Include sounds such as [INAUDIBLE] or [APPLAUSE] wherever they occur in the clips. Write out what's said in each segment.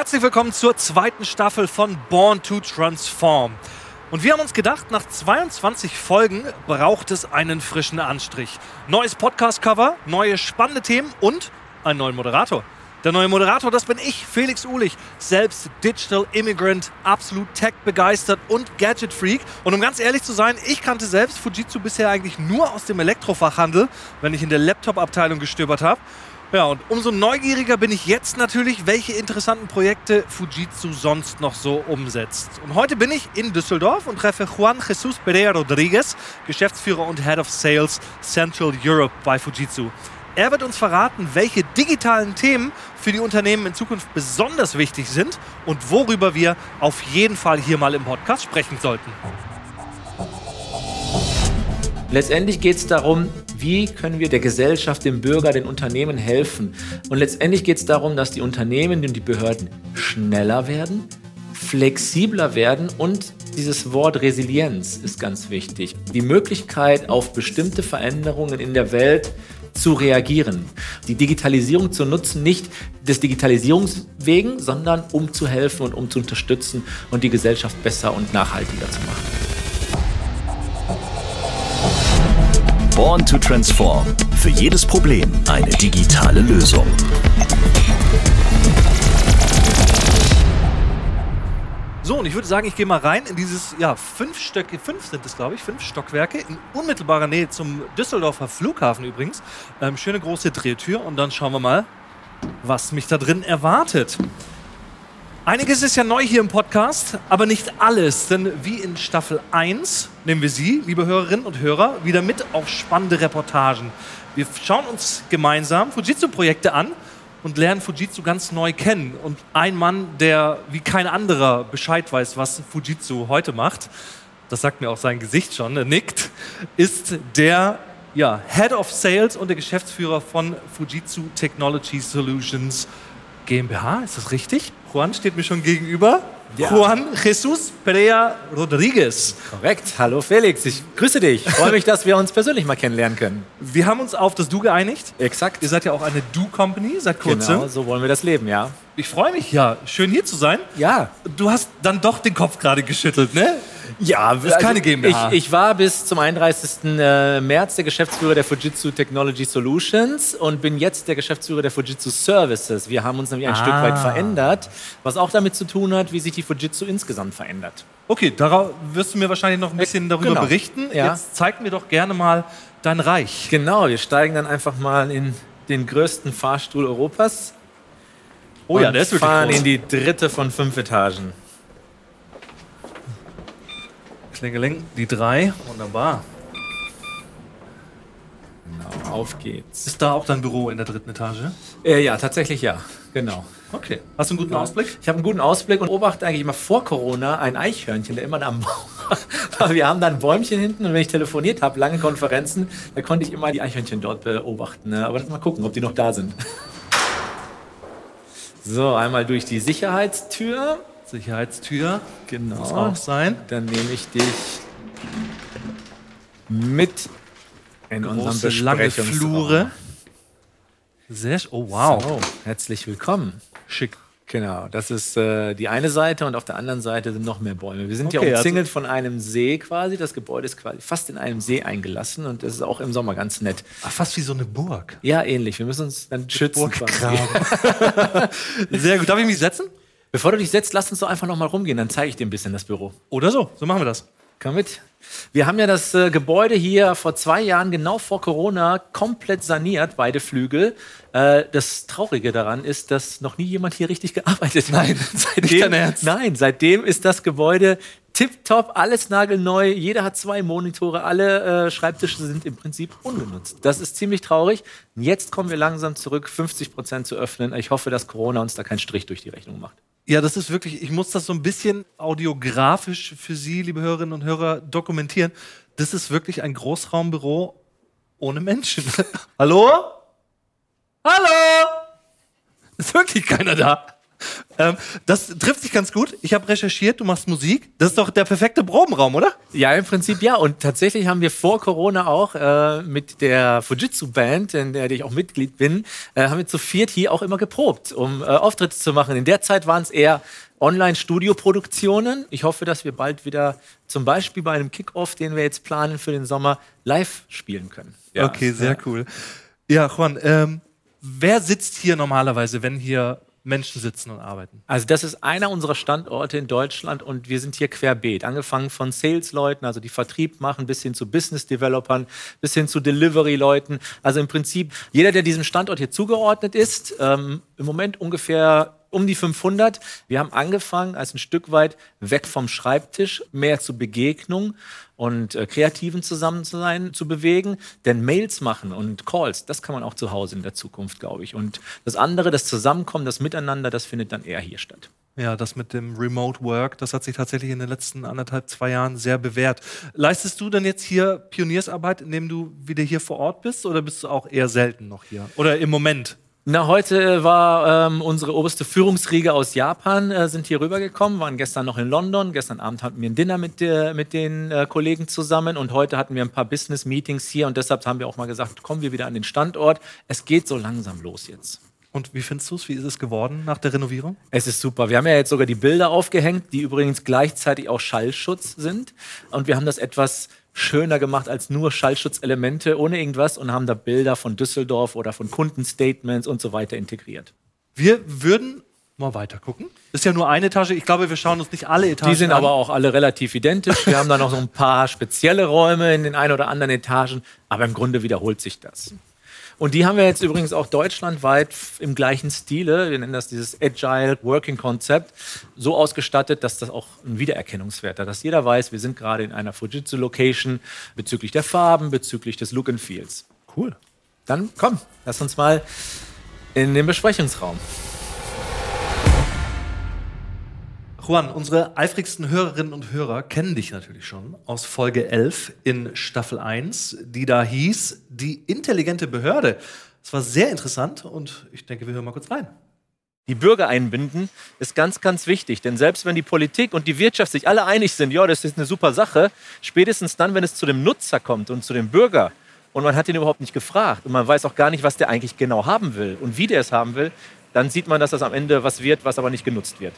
Herzlich willkommen zur zweiten Staffel von Born to Transform. Und wir haben uns gedacht, nach 22 Folgen braucht es einen frischen Anstrich. Neues Podcast-Cover, neue spannende Themen und einen neuen Moderator. Der neue Moderator, das bin ich, Felix Uhlich, selbst Digital Immigrant, absolut Tech begeistert und Gadget Freak. Und um ganz ehrlich zu sein, ich kannte selbst Fujitsu bisher eigentlich nur aus dem Elektrofachhandel, wenn ich in der Laptop-Abteilung gestöbert habe. Ja, und umso neugieriger bin ich jetzt natürlich, welche interessanten Projekte Fujitsu sonst noch so umsetzt. Und heute bin ich in Düsseldorf und treffe Juan Jesus Pereira Rodriguez, Geschäftsführer und Head of Sales Central Europe bei Fujitsu. Er wird uns verraten, welche digitalen Themen für die Unternehmen in Zukunft besonders wichtig sind und worüber wir auf jeden Fall hier mal im Podcast sprechen sollten. Letztendlich geht es darum, wie können wir der Gesellschaft, dem Bürger, den Unternehmen helfen. Und letztendlich geht es darum, dass die Unternehmen und die Behörden schneller werden, flexibler werden und dieses Wort Resilienz ist ganz wichtig. Die Möglichkeit, auf bestimmte Veränderungen in der Welt zu reagieren. Die Digitalisierung zu nutzen, nicht des Digitalisierungswegen, sondern um zu helfen und um zu unterstützen und die Gesellschaft besser und nachhaltiger zu machen. Born to Transform. Für jedes Problem eine digitale Lösung. So, und ich würde sagen, ich gehe mal rein in dieses, ja, fünf Stöcke, fünf sind es, glaube ich, fünf Stockwerke in unmittelbarer Nähe zum Düsseldorfer Flughafen übrigens. Ähm, schöne große Drehtür und dann schauen wir mal, was mich da drin erwartet. Einiges ist ja neu hier im Podcast, aber nicht alles, denn wie in Staffel 1 nehmen wir Sie, liebe Hörerinnen und Hörer, wieder mit auf spannende Reportagen. Wir schauen uns gemeinsam Fujitsu-Projekte an und lernen Fujitsu ganz neu kennen. Und ein Mann, der wie kein anderer Bescheid weiß, was Fujitsu heute macht, das sagt mir auch sein Gesicht schon, er nickt, ist der ja, Head of Sales und der Geschäftsführer von Fujitsu Technology Solutions GmbH. Ist das richtig? Juan steht mir schon gegenüber. Ja. Juan Jesus Perea Rodriguez. Korrekt. Hallo Felix, ich grüße dich. Ich freue mich, dass wir uns persönlich mal kennenlernen können. Wir haben uns auf das Du geeinigt. Exakt. Ihr seid ja auch eine Du-Company seit kurzem. Genau, so wollen wir das leben, ja. Ich freue mich, ja. Schön hier zu sein. Ja. Du hast dann doch den Kopf gerade geschüttelt, ne? Ja, ist keine also GmbH. Ich, ich, war bis zum 31. Äh, März der Geschäftsführer der Fujitsu Technology Solutions und bin jetzt der Geschäftsführer der Fujitsu Services. Wir haben uns nämlich ein ah. Stück weit verändert, was auch damit zu tun hat, wie sich die Fujitsu insgesamt verändert. Okay, darauf wirst du mir wahrscheinlich noch ein bisschen darüber genau. berichten. Ja. Jetzt zeig mir doch gerne mal dein Reich. Genau, wir steigen dann einfach mal in den größten Fahrstuhl Europas. Oh ja, der ist wirklich fahren groß. in die dritte von fünf Etagen. Klingeling, die drei. Wunderbar. Genau, auf geht's. Ist da auch dein Büro in der dritten Etage? Äh, ja, tatsächlich ja. Genau. Okay. Hast du einen guten ja. Ausblick? Ich habe einen guten Ausblick und beobachte eigentlich immer vor Corona ein Eichhörnchen, der immer am Baum war. Wir haben da ein Bäumchen hinten und wenn ich telefoniert habe, lange Konferenzen, da konnte ich immer die Eichhörnchen dort beobachten. Ne? Aber mal gucken, ob die noch da sind. So, einmal durch die Sicherheitstür. Sicherheitstür. Genau. Muss auch sein. Dann nehme ich dich mit in Große, unserem Flure. Sehr Oh, wow. So, herzlich willkommen. Schick. Genau, das ist äh, die eine Seite und auf der anderen Seite sind noch mehr Bäume. Wir sind okay, ja umzingelt also von einem See quasi. Das Gebäude ist quasi fast in einem See eingelassen und das ist auch im Sommer ganz nett. Ach, fast wie so eine Burg. Ja, ähnlich. Wir müssen uns dann schützen. [LAUGHS] Sehr gut. Darf ich mich setzen? Bevor du dich setzt, lass uns doch einfach noch mal rumgehen, dann zeige ich dir ein bisschen das Büro. Oder so, so machen wir das. Komm mit. Wir haben ja das äh, Gebäude hier vor zwei Jahren, genau vor Corona, komplett saniert, beide Flügel. Äh, das Traurige daran ist, dass noch nie jemand hier richtig gearbeitet hat. Nein, [LAUGHS] seitdem, nein, seitdem ist das Gebäude tipptopp, alles nagelneu. Jeder hat zwei Monitore, alle äh, Schreibtische sind im Prinzip ungenutzt. Das ist ziemlich traurig. Jetzt kommen wir langsam zurück, 50 Prozent zu öffnen. Ich hoffe, dass Corona uns da keinen Strich durch die Rechnung macht. Ja, das ist wirklich, ich muss das so ein bisschen audiografisch für Sie, liebe Hörerinnen und Hörer, dokumentieren. Das ist wirklich ein Großraumbüro ohne Menschen. [LAUGHS] Hallo? Hallo? Ist wirklich keiner da. Ähm, das trifft sich ganz gut. Ich habe recherchiert, du machst Musik. Das ist doch der perfekte Probenraum, oder? Ja, im Prinzip ja. Und tatsächlich haben wir vor Corona auch äh, mit der Fujitsu-Band, in der ich auch Mitglied bin, äh, haben wir zu viert hier auch immer geprobt, um äh, Auftritte zu machen. In der Zeit waren es eher Online-Studio-Produktionen. Ich hoffe, dass wir bald wieder zum Beispiel bei einem Kickoff, den wir jetzt planen für den Sommer, live spielen können. Ja. Okay, sehr cool. Ja, Juan, ähm, wer sitzt hier normalerweise, wenn hier Menschen sitzen und arbeiten? Also das ist einer unserer Standorte in Deutschland und wir sind hier querbeet. Angefangen von Sales-Leuten, also die Vertrieb machen, bis hin zu Business-Developern, bis hin zu Delivery-Leuten. Also im Prinzip jeder, der diesem Standort hier zugeordnet ist, ähm, im Moment ungefähr um die 500. Wir haben angefangen als ein Stück weit weg vom Schreibtisch, mehr zur Begegnung und äh, Kreativen zusammen zu sein, zu bewegen. Denn Mails machen und Calls, das kann man auch zu Hause in der Zukunft, glaube ich. Und das andere, das Zusammenkommen, das Miteinander, das findet dann eher hier statt. Ja, das mit dem Remote Work, das hat sich tatsächlich in den letzten anderthalb, zwei Jahren sehr bewährt. Leistest du denn jetzt hier Pioniersarbeit, indem du wieder hier vor Ort bist oder bist du auch eher selten noch hier? Oder im Moment? Na, heute war ähm, unsere oberste Führungsriege aus Japan, äh, sind hier rübergekommen, waren gestern noch in London. Gestern Abend hatten wir ein Dinner mit, der, mit den äh, Kollegen zusammen und heute hatten wir ein paar Business-Meetings hier und deshalb haben wir auch mal gesagt, kommen wir wieder an den Standort. Es geht so langsam los jetzt. Und wie findest du es? Wie ist es geworden nach der Renovierung? Es ist super. Wir haben ja jetzt sogar die Bilder aufgehängt, die übrigens gleichzeitig auch Schallschutz sind. Und wir haben das etwas schöner gemacht als nur Schallschutzelemente ohne irgendwas und haben da Bilder von Düsseldorf oder von Kundenstatements und so weiter integriert. Wir würden mal weiter gucken. Ist ja nur eine Etage. Ich glaube, wir schauen uns nicht alle Etagen an. Die sind an. aber auch alle relativ identisch. Wir haben da noch so ein paar spezielle Räume in den ein oder anderen Etagen, aber im Grunde wiederholt sich das. Und die haben wir jetzt übrigens auch deutschlandweit im gleichen Stile, wir nennen das dieses Agile Working Concept, so ausgestattet, dass das auch einen Wiedererkennungswert hat, dass jeder weiß, wir sind gerade in einer Fujitsu-Location bezüglich der Farben, bezüglich des Look and Feels. Cool. Dann komm, lass uns mal in den Besprechungsraum. Juan, unsere eifrigsten Hörerinnen und Hörer kennen dich natürlich schon aus Folge 11 in Staffel 1, die da hieß Die intelligente Behörde. Das war sehr interessant und ich denke, wir hören mal kurz rein. Die Bürger einbinden ist ganz, ganz wichtig. Denn selbst wenn die Politik und die Wirtschaft sich alle einig sind, ja, das ist eine super Sache, spätestens dann, wenn es zu dem Nutzer kommt und zu dem Bürger und man hat ihn überhaupt nicht gefragt und man weiß auch gar nicht, was der eigentlich genau haben will und wie der es haben will, dann sieht man, dass das am Ende was wird, was aber nicht genutzt wird.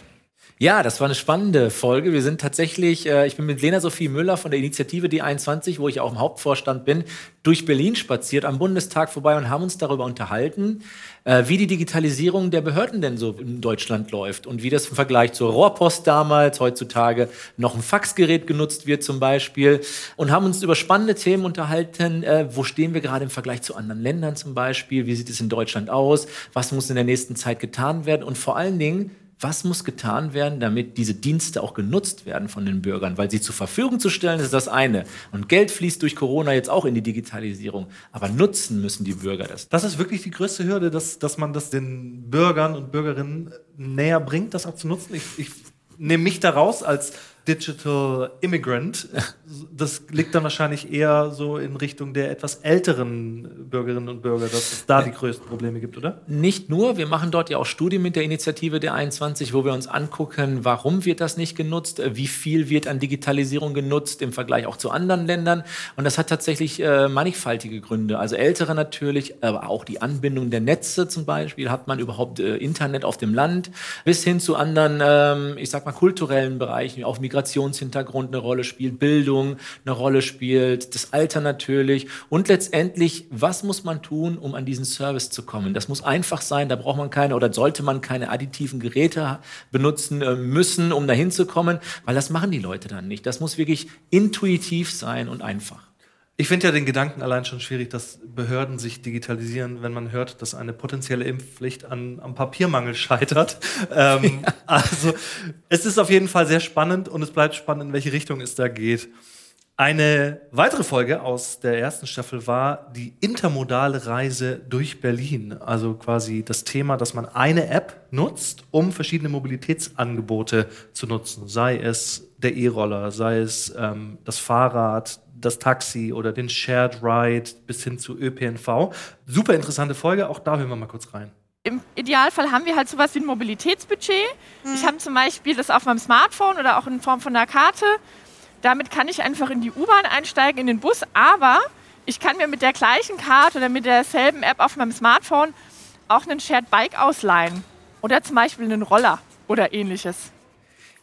Ja, das war eine spannende Folge. Wir sind tatsächlich, äh, ich bin mit Lena Sophie Müller von der Initiative D21, wo ich auch im Hauptvorstand bin, durch Berlin spaziert, am Bundestag vorbei und haben uns darüber unterhalten, äh, wie die Digitalisierung der Behörden denn so in Deutschland läuft und wie das im Vergleich zur Rohrpost damals, heutzutage noch ein Faxgerät genutzt wird zum Beispiel und haben uns über spannende Themen unterhalten. Äh, wo stehen wir gerade im Vergleich zu anderen Ländern zum Beispiel? Wie sieht es in Deutschland aus? Was muss in der nächsten Zeit getan werden? Und vor allen Dingen, was muss getan werden, damit diese Dienste auch genutzt werden von den Bürgern? Weil sie zur Verfügung zu stellen, ist das eine. Und Geld fließt durch Corona jetzt auch in die Digitalisierung. Aber nutzen müssen die Bürger das. Das ist wirklich die größte Hürde, dass, dass man das den Bürgern und Bürgerinnen näher bringt, das auch zu nutzen. Ich, ich nehme mich da raus als Digital Immigrant. Das liegt dann wahrscheinlich eher so in Richtung der etwas älteren Bürgerinnen und Bürger, dass es da die größten Probleme gibt, oder? Nicht nur, wir machen dort ja auch Studien mit der Initiative der 21, wo wir uns angucken, warum wird das nicht genutzt, wie viel wird an Digitalisierung genutzt im Vergleich auch zu anderen Ländern. Und das hat tatsächlich äh, mannigfaltige Gründe. Also ältere natürlich, aber auch die Anbindung der Netze zum Beispiel. Hat man überhaupt äh, Internet auf dem Land? Bis hin zu anderen, ähm, ich sag mal, kulturellen Bereichen, auch Migration Migrationshintergrund eine Rolle spielt, Bildung eine Rolle spielt, das Alter natürlich und letztendlich, was muss man tun, um an diesen Service zu kommen? Das muss einfach sein, da braucht man keine oder sollte man keine additiven Geräte benutzen äh, müssen, um dahin zu kommen, weil das machen die Leute dann nicht. Das muss wirklich intuitiv sein und einfach. Ich finde ja den Gedanken allein schon schwierig, dass Behörden sich digitalisieren, wenn man hört, dass eine potenzielle Impfpflicht an, am Papiermangel scheitert. [LAUGHS] Ähm, ja. Also es ist auf jeden Fall sehr spannend und es bleibt spannend, in welche Richtung es da geht. Eine weitere Folge aus der ersten Staffel war die intermodale Reise durch Berlin. Also quasi das Thema, dass man eine App nutzt, um verschiedene Mobilitätsangebote zu nutzen. Sei es der E-Roller, sei es ähm, das Fahrrad, das Taxi oder den Shared Ride bis hin zu ÖPNV. Super interessante Folge, auch da hören wir mal kurz rein. im Idealfall haben wir halt sowas wie ein Mobilitätsbudget. Mhm. Ich habe zum Beispiel das auf meinem Smartphone oder auch in Form von einer Karte. Damit kann ich einfach in die U-Bahn einsteigen, in den Bus, aber ich kann mir mit der gleichen Karte oder mit derselben App auf meinem Smartphone auch einen Shared Bike ausleihen oder zum Beispiel einen Roller oder ähnliches.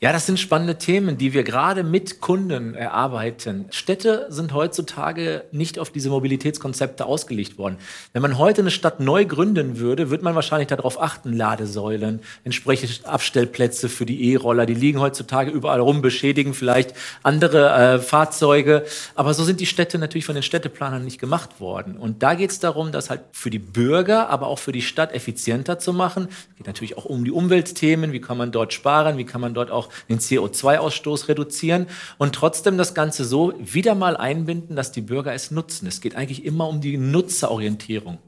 Ja, das sind spannende Themen, die wir gerade mit Kunden erarbeiten. Städte sind heutzutage nicht auf diese Mobilitätskonzepte ausgelegt worden. Wenn man heute eine Stadt neu gründen würde, würde man wahrscheinlich darauf achten, Ladesäulen, entsprechende Abstellplätze für die E-Roller, die liegen heutzutage überall rum, beschädigen vielleicht andere äh, Fahrzeuge. Aber so sind die Städte natürlich von den Städteplanern nicht gemacht worden. Und da geht es darum, das halt für die Bürger, aber auch für die Stadt effizienter zu machen. Es geht natürlich auch um die Umweltthemen, wie kann man dort sparen, wie kann man dort auch den CO2-Ausstoß reduzieren und trotzdem das Ganze so wieder mal einbinden, dass die Bürger es nutzen. Es geht eigentlich immer um die Nutzerorientierung.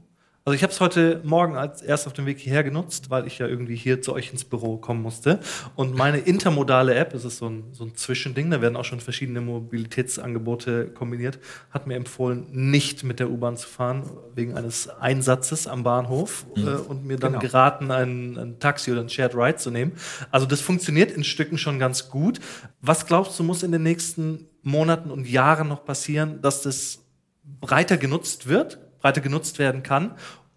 Also ich habe es heute Morgen als erst auf dem Weg hierher genutzt, weil ich ja irgendwie hier zu euch ins Büro kommen musste. Und meine intermodale App, das ist so ein, so ein Zwischending, da werden auch schon verschiedene Mobilitätsangebote kombiniert, hat mir empfohlen, nicht mit der U-Bahn zu fahren, wegen eines Einsatzes am Bahnhof mhm. äh, und mir dann genau. geraten, ein, ein Taxi oder ein Shared Ride zu nehmen. Also das funktioniert in Stücken schon ganz gut. Was glaubst du, muss in den nächsten Monaten und Jahren noch passieren, dass das breiter genutzt wird? Breiter genutzt werden kann.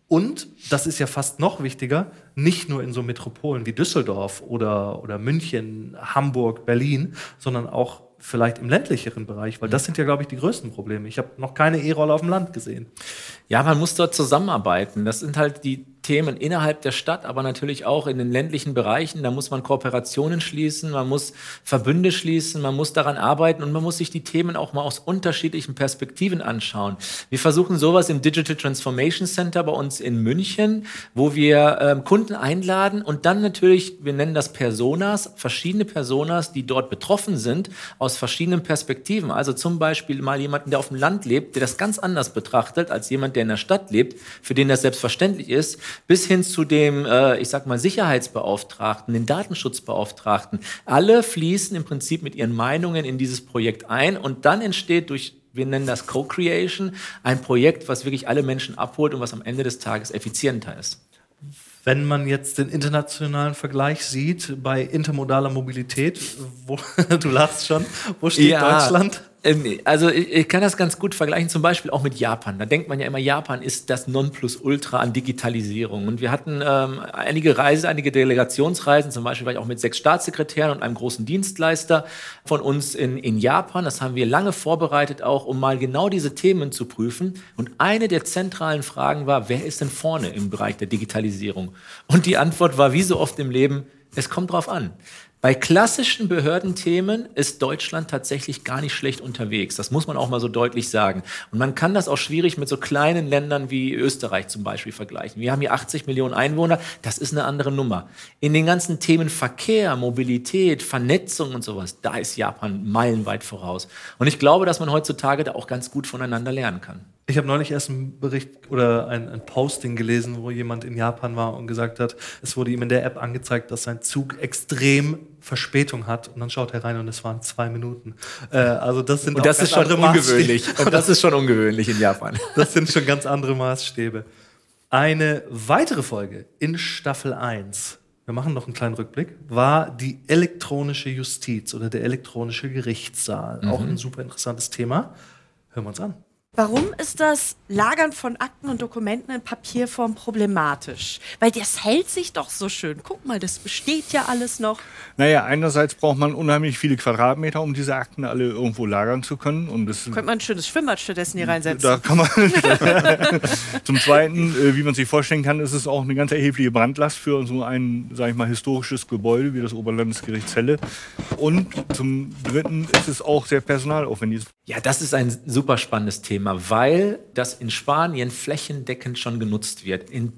Und, das ist ja fast noch wichtiger, nicht nur in so Metropolen wie Düsseldorf oder, oder München, Hamburg, Berlin, sondern auch vielleicht im ländlicheren Bereich, weil das sind ja, glaube ich, die größten Probleme. Ich habe noch keine E-Roller auf dem Land gesehen. Ja, man muss dort zusammenarbeiten. Das sind halt die Themen innerhalb der Stadt, aber natürlich auch in den ländlichen Bereichen. Da muss man Kooperationen schließen, man muss Verbünde schließen, man muss daran arbeiten und man muss sich die Themen auch mal aus unterschiedlichen Perspektiven anschauen. Wir versuchen sowas im Digital Transformation Center bei uns in München, wo wir ähm, Kunden einladen und dann natürlich, wir nennen das Personas, verschiedene Personas, die dort betroffen sind, aus verschiedenen Perspektiven. Also zum Beispiel mal jemanden, der auf dem Land lebt, der das ganz anders betrachtet als jemand, der in der Stadt lebt, für den das selbstverständlich ist bis hin zu dem, äh, ich sag mal, Sicherheitsbeauftragten, den Datenschutzbeauftragten. Alle fließen im Prinzip mit ihren Meinungen in dieses Projekt ein und dann entsteht durch wir nennen das Co-Creation, ein Projekt, was wirklich alle Menschen abholt und was am Ende des Tages effizienter ist. Wenn man jetzt den internationalen Vergleich sieht bei intermodaler Mobilität, wo, [LAUGHS] du lachst schon, wo steht ja, Deutschland? Ähm, also ich kann das ganz gut vergleichen, zum Beispiel auch mit Japan. Da denkt man ja immer, Japan ist das Nonplusultra an Digitalisierung. Und wir hatten ähm, einige Reisen, einige Delegationsreisen, zum Beispiel war ich auch mit sechs Staatssekretären und einem großen Dienstleister von uns in, in Japan. Das haben wir lange vorbereitet, auch um mal genau diese Themen zu prüfen. Und eine der zentralen Fragen war, wer ist denn vorne im Bereich der Digitalisierung? Und die Antwort war, wie so oft im Leben, es kommt drauf an. Bei klassischen Behördenthemen ist Deutschland tatsächlich gar nicht schlecht unterwegs. Das muss man auch mal so deutlich sagen. Und man kann das auch schwierig mit so kleinen Ländern wie Österreich zum Beispiel vergleichen. Wir haben hier 80 Millionen Einwohner. Das ist eine andere Nummer. In den ganzen Themen Verkehr, Mobilität, Vernetzung und sowas, da ist Japan meilenweit voraus. Und ich glaube, dass man heutzutage da auch ganz gut voneinander lernen kann. Ich habe neulich erst einen Bericht oder ein, ein, Posting gelesen, wo jemand in Japan war und gesagt hat, es wurde ihm in der App angezeigt, dass sein Zug extrem Verspätung hat. Und dann schaut er rein und es waren zwei Minuten. Äh, also das sind und das ist schon ungewöhnlich. Und das ist schon ungewöhnlich in Japan. [LAUGHS] Das sind schon ganz andere Maßstäbe. Eine weitere Folge in Staffel 1 wir machen noch einen kleinen Rückblick, war die elektronische Justiz oder der elektronische Gerichtssaal. Mhm. Auch ein super interessantes Thema. Hören wir uns an. Warum ist das Lagern von Akten und Dokumenten in Papierform problematisch? Weil das hält sich doch so schön. Guck mal, das besteht ja alles noch. Naja, einerseits braucht man unheimlich viele Quadratmeter, um diese Akten alle irgendwo lagern zu können. Und das Könnte man ein schönes Schwimmbad stattdessen hier reinsetzen. Da kann man. [LAUGHS] Zum Zweiten, äh, wie man sich vorstellen kann, ist es auch eine ganz erhebliche Brandlast für so ein, sage ich mal, historisches Gebäude wie das Oberlandesgericht Celle. Und zum Dritten ist es auch sehr personalaufwendig. Ja, das ist ein super spannendes Thema, weil das in Spanien flächendeckend schon genutzt wird. In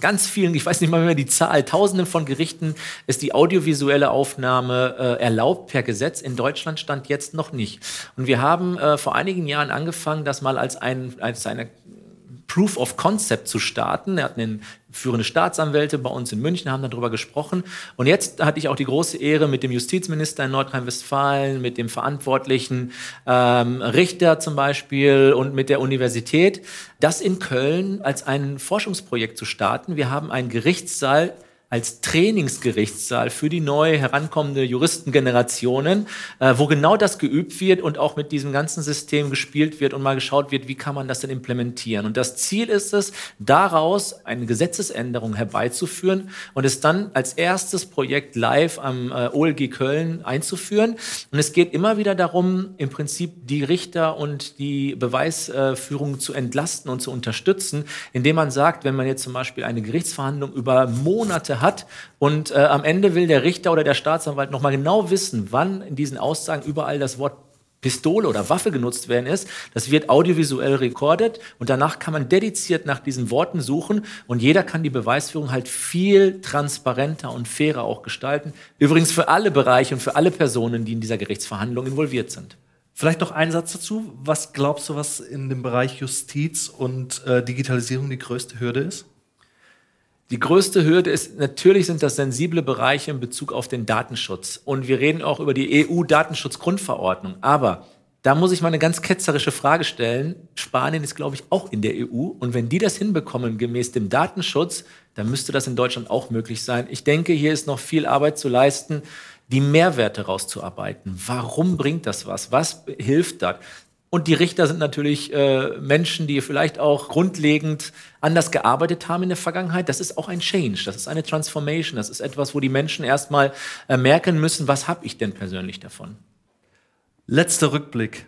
ganz vielen, ich weiß nicht mal mehr die Zahl, tausenden von Gerichten ist die audiovisuelle Aufnahme äh, erlaubt per Gesetz. In Deutschland stand jetzt noch nicht. Und wir haben äh, vor einigen Jahren angefangen, das mal als, ein, als eine Proof of Concept zu starten. Er hat einen führende Staatsanwälte bei uns in München haben darüber gesprochen. Und jetzt hatte ich auch die große Ehre, mit dem Justizminister in Nordrhein-Westfalen, mit dem verantwortlichen ähm, Richter zum Beispiel und mit der Universität, das in Köln als ein Forschungsprojekt zu starten. Wir haben einen Gerichtssaal als Trainingsgerichtssaal für die neu herankommende Juristengenerationen, äh, wo genau das geübt wird und auch mit diesem ganzen System gespielt wird und mal geschaut wird, wie kann man das denn implementieren. Und das Ziel ist es, daraus eine Gesetzesänderung herbeizuführen und es dann als erstes Projekt live am äh, OLG Köln einzuführen. Und es geht immer wieder darum, im Prinzip die Richter und die Beweisführung zu entlasten und zu unterstützen, indem man sagt, wenn man jetzt zum Beispiel eine Gerichtsverhandlung über Monate hat. Und äh, am Ende will der Richter oder der Staatsanwalt nochmal genau wissen, wann in diesen Aussagen überall das Wort Pistole oder Waffe genutzt werden ist. Das wird audiovisuell rekordet und danach kann man dediziert nach diesen Worten suchen und jeder kann die Beweisführung halt viel transparenter und fairer auch gestalten. Übrigens für alle Bereiche und für alle Personen, die in dieser Gerichtsverhandlung involviert sind. Vielleicht noch ein Satz dazu. Was glaubst du, was in dem Bereich Justiz und äh, Digitalisierung die größte Hürde ist? Die größte Hürde ist, natürlich sind das sensible Bereiche in Bezug auf den Datenschutz. Und wir reden auch über die EU-Datenschutzgrundverordnung. Aber da muss ich mal eine ganz ketzerische Frage stellen. Spanien ist, glaube ich, auch in der EU. Und wenn die das hinbekommen gemäß dem Datenschutz, dann müsste das in Deutschland auch möglich sein. Ich denke, hier ist noch viel Arbeit zu leisten, die Mehrwerte rauszuarbeiten. Warum bringt das was? Was hilft da? Und die Richter sind natürlich äh, Menschen, die vielleicht auch grundlegend anders gearbeitet haben in der Vergangenheit. Das ist auch ein Change, das ist eine Transformation, das ist etwas, wo die Menschen erstmal äh, merken müssen, was habe ich denn persönlich davon. Letzter Rückblick.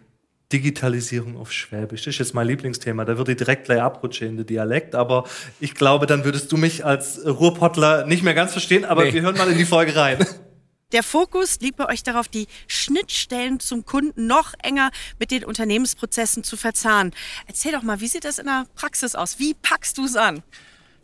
Digitalisierung auf Schwäbisch. Das ist jetzt mein Lieblingsthema. Da würde ich direkt gleich abrutschen in den Dialekt, aber ich glaube, dann würdest du mich als Ruhrpottler nicht mehr ganz verstehen, aber nee. wir hören mal in die Folge rein. [LAUGHS] Der Fokus liegt bei euch darauf, die Schnittstellen zum Kunden noch enger mit den Unternehmensprozessen zu verzahnen. Erzähl doch mal, wie sieht das in der Praxis aus? Wie packst du es an?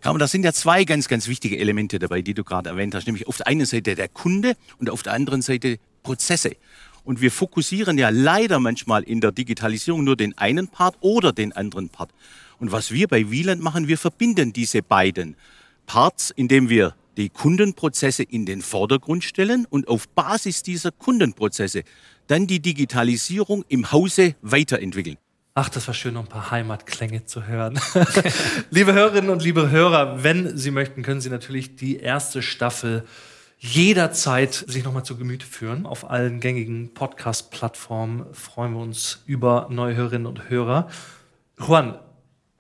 Carmen, da sind ja zwei ganz, ganz wichtige Elemente dabei, die du gerade erwähnt hast. Nämlich auf der einen Seite der Kunde und auf der anderen Seite Prozesse. Und wir fokussieren ja leider manchmal in der Digitalisierung nur den einen Part oder den anderen Part. Und was wir bei Wieland machen, wir verbinden diese beiden Parts, indem wir die Kundenprozesse in den Vordergrund stellen und auf Basis dieser Kundenprozesse dann die Digitalisierung im Hause weiterentwickeln. Ach, das war schön, noch ein paar Heimatklänge zu hören. [LAUGHS] liebe Hörerinnen und liebe Hörer, wenn Sie möchten, können Sie natürlich die erste Staffel jederzeit sich nochmal zu Gemüte führen. Auf allen gängigen Podcast-Plattformen freuen wir uns über neue Hörerinnen und Hörer. Juan,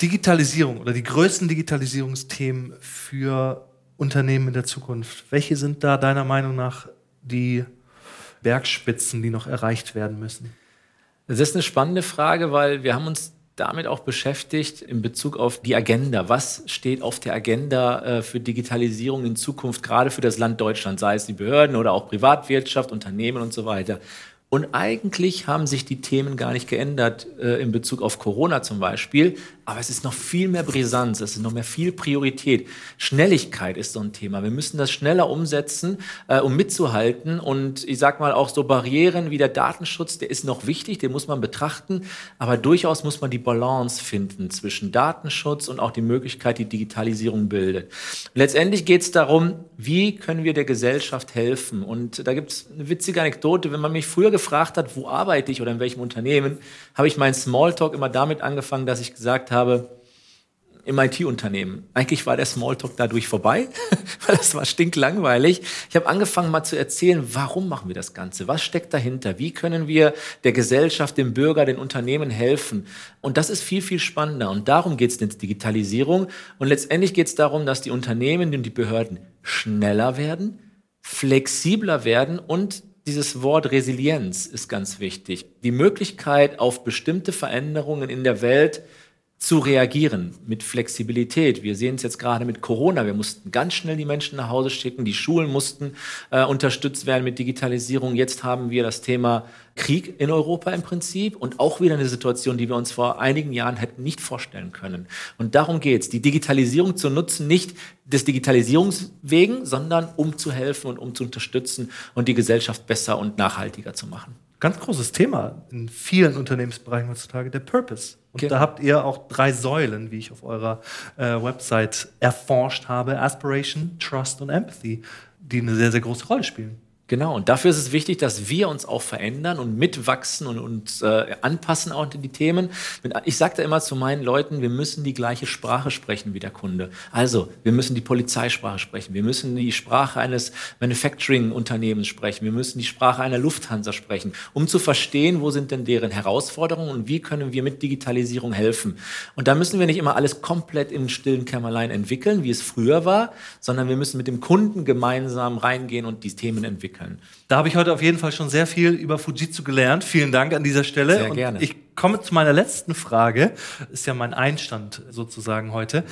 Digitalisierung oder die größten Digitalisierungsthemen für Unternehmen in der Zukunft? Welche sind da deiner Meinung nach die Bergspitzen, die noch erreicht werden müssen? Das ist eine spannende Frage, weil wir haben uns damit auch beschäftigt in Bezug auf die Agenda. Was steht auf der Agenda äh, für Digitalisierung in Zukunft, gerade für das Land Deutschland, sei es die Behörden oder auch Privatwirtschaft, Unternehmen und so weiter? Und eigentlich haben sich die Themen gar nicht geändert äh, in Bezug auf Corona zum Beispiel. Aber es ist noch viel mehr Brisanz, es ist noch mehr viel Priorität. Schnelligkeit ist so ein Thema. Wir müssen das schneller umsetzen, äh, um mitzuhalten. Und ich sag mal auch so Barrieren wie der Datenschutz, der ist noch wichtig, den muss man betrachten. Aber durchaus muss man die Balance finden zwischen Datenschutz und auch die Möglichkeit, die Digitalisierung bildet. Letztendlich geht es darum, wie können wir der Gesellschaft helfen? Und da gibt es eine witzige Anekdote. Wenn man mich früher gefragt hat, wo arbeite ich oder in welchem Unternehmen, habe ich meinen Smalltalk immer damit angefangen, dass ich gesagt habe, im IT-Unternehmen. Eigentlich war der Smalltalk dadurch vorbei, [LAUGHS] weil das war stinklangweilig. Ich habe angefangen mal zu erzählen, warum machen wir das Ganze? Was steckt dahinter? Wie können wir der Gesellschaft, dem Bürger, den Unternehmen helfen? Und das ist viel, viel spannender. Und darum geht es in der Digitalisierung. Und letztendlich geht es darum, dass die Unternehmen und die Behörden schneller werden, flexibler werden und dieses Wort Resilienz ist ganz wichtig. Die Möglichkeit, auf bestimmte Veränderungen in der Welt zu reagieren mit Flexibilität. Wir sehen es jetzt gerade mit Corona. Wir mussten ganz schnell die Menschen nach Hause schicken. Die Schulen mussten äh, unterstützt werden mit Digitalisierung. Jetzt haben wir das Thema Krieg in Europa im Prinzip und auch wieder eine Situation, die wir uns vor einigen Jahren hätten nicht vorstellen können. Und darum geht es, die Digitalisierung zu nutzen, nicht des Digitalisierungswegen, sondern um zu helfen und um zu unterstützen und die Gesellschaft besser und nachhaltiger zu machen. ganz großes Thema in vielen Unternehmensbereichen heutzutage, der Purpose. Und Genau. da habt ihr auch drei Säulen, wie ich auf eurer äh, Website erforscht habe: Aspiration, Trust und Empathy, die eine sehr, sehr große Rolle spielen. Genau, und dafür ist es wichtig, dass wir uns auch verändern und mitwachsen und uns äh, anpassen auch die Themen. Ich sagte immer zu meinen Leuten, wir müssen die gleiche Sprache sprechen wie der Kunde. Also, wir müssen die Polizeisprache sprechen, wir müssen die Sprache eines Manufacturing-Unternehmens sprechen, wir müssen die Sprache einer Lufthansa sprechen, um zu verstehen, wo sind denn deren Herausforderungen und wie können wir mit Digitalisierung helfen. Und da müssen wir nicht immer alles komplett im stillen Kämmerlein entwickeln, wie es früher war, sondern wir müssen mit dem Kunden gemeinsam reingehen und die Themen entwickeln. Da habe ich heute auf jeden Fall schon sehr viel über Fujitsu gelernt. Vielen Dank an dieser Stelle. Sehr Und gerne. Ich komme zu meiner letzten Frage. Ist ja mein Einstand sozusagen heute.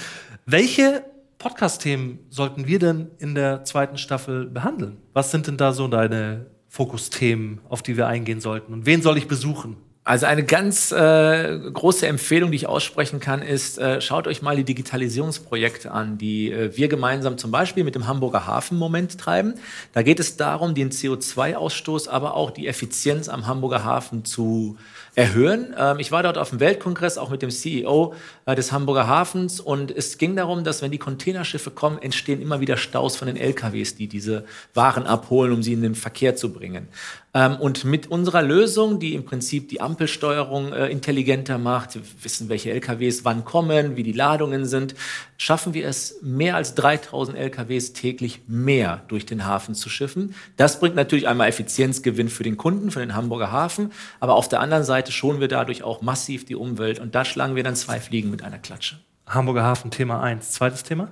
Welche Podcast-Themen sollten wir denn in der zweiten Staffel behandeln? Was sind denn da so deine Fokusthemen, auf die wir eingehen sollten? Und wen soll ich besuchen? Also eine ganz äh, große Empfehlung, die ich aussprechen kann, ist, äh, schaut euch mal die Digitalisierungsprojekte an, die äh, wir gemeinsam zum Beispiel mit dem Hamburger Hafen Moment treiben. Da geht es darum, den CO2-Ausstoß, aber auch die Effizienz am Hamburger Hafen zu erhöhen. Ähm, ich war dort auf dem Weltkongress, auch mit dem CEO äh, des Hamburger Hafens und es ging darum, dass wenn die Containerschiffe kommen, entstehen immer wieder Staus von den LKWs, die diese Waren abholen, um sie in den Verkehr zu bringen. Ähm, und mit unserer Lösung, die im Prinzip die Ampelsteuerung äh, intelligenter macht, wir wissen, welche LKWs wann kommen, wie die Ladungen sind, schaffen wir es, mehr als 3000 LKWs täglich mehr durch den Hafen zu schiffen. Das bringt natürlich einmal Effizienzgewinn für den Kunden, für den Hamburger Hafen, aber auf der anderen Seite schonen wir dadurch auch massiv die Umwelt und da schlagen wir dann zwei Fliegen mit einer Klatsche. Hamburger Hafen, Thema 1. Zweites Thema?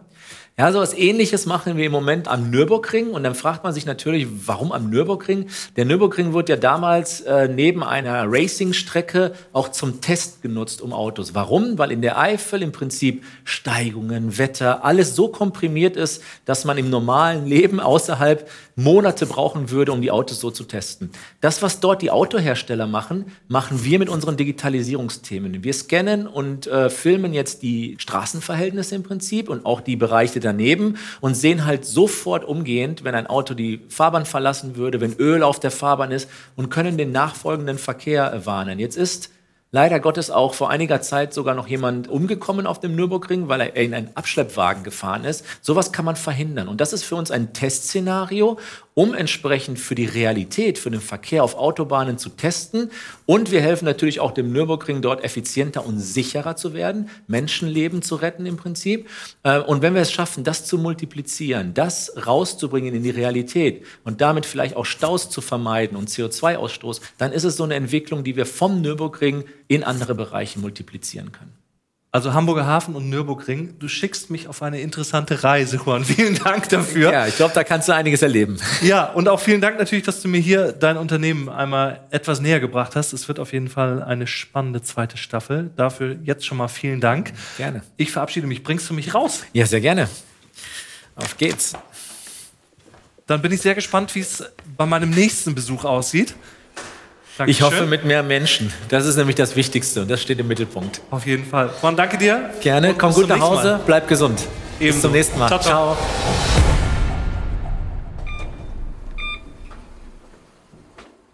Ja, so was ähnliches machen wir im Moment am Nürburgring. Und dann fragt man sich natürlich, warum am Nürburgring? Der Nürburgring wurde ja damals äh, neben einer Racing-Strecke auch zum Test genutzt um Autos. Warum? Weil in der Eifel im Prinzip Steigungen, Wetter, alles so komprimiert ist, dass man im normalen Leben außerhalb Monate brauchen würde, um die Autos so zu testen. Das, was dort die Autohersteller machen, machen wir mit unseren Digitalisierungsthemen. Wir scannen und äh, filmen jetzt die Straßenverhältnisse im Prinzip und auch die Bereiche daneben und sehen halt sofort umgehend, wenn ein Auto die Fahrbahn verlassen würde, wenn Öl auf der Fahrbahn ist und können den nachfolgenden Verkehr warnen. Jetzt ist leider Gottes auch vor einiger Zeit sogar noch jemand umgekommen auf dem Nürburgring, weil er in einen Abschleppwagen gefahren ist. Sowas kann man verhindern. Und das ist für uns ein Testszenario, um entsprechend für die Realität, für den Verkehr auf Autobahnen zu testen. Und wir helfen natürlich auch dem Nürburgring dort effizienter und sicherer zu werden, Menschenleben zu retten im Prinzip. Äh, Und wenn wir es schaffen, das zu multiplizieren, das rauszubringen in die Realität und damit vielleicht auch Staus zu vermeiden und CO2-Ausstoß, dann ist es so eine Entwicklung, die wir vom Nürburgring in andere Bereiche multiplizieren können. Also Hamburger Hafen und Nürburgring. Du schickst mich auf eine interessante Reise, Juan. [LAUGHS] Vielen Dank dafür. Ja, ich glaube, da kannst du einiges erleben. [LAUGHS] Ja, und auch vielen Dank natürlich, dass du mir hier dein Unternehmen einmal etwas näher gebracht hast. Es wird auf jeden Fall eine spannende zweite Staffel. Dafür jetzt schon mal vielen Dank. Gerne. Ich verabschiede mich. Bringst du mich raus? Ja, sehr gerne. Auf geht's. Dann bin ich sehr gespannt, wie es bei meinem nächsten Besuch aussieht. Ich hoffe Dankeschön. mit mehr Menschen. Das ist nämlich das Wichtigste und das steht im Mittelpunkt. Auf jeden Fall. Juan, danke dir. Gerne, Und komm bis gut nach Hause, Mal. bleib gesund. Bis Ebenso. zum nächsten Mal. Ciao, ciao.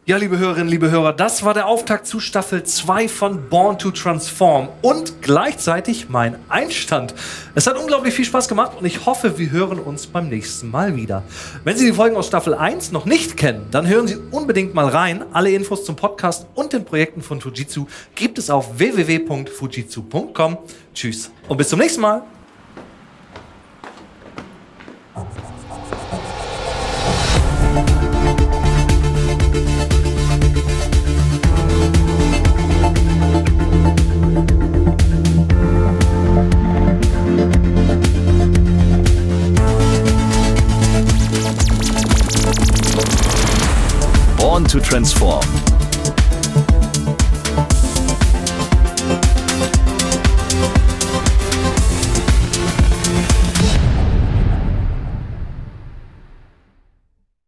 Ja, liebe Hörerinnen, liebe Hörer, das war der Auftakt zu Staffel 2 von Born to Transform und gleichzeitig mein Einstand. Es hat unglaublich viel Spaß gemacht und ich hoffe, wir hören uns beim nächsten Mal wieder. Wenn Sie die Folgen aus Staffel 1 noch nicht kennen, dann hören Sie unbedingt mal rein. Alle Infos zum Podcast und den Projekten von Fujitsu gibt es auf www.fujitsu.com. Tschüss und bis zum nächsten Mal. Transform.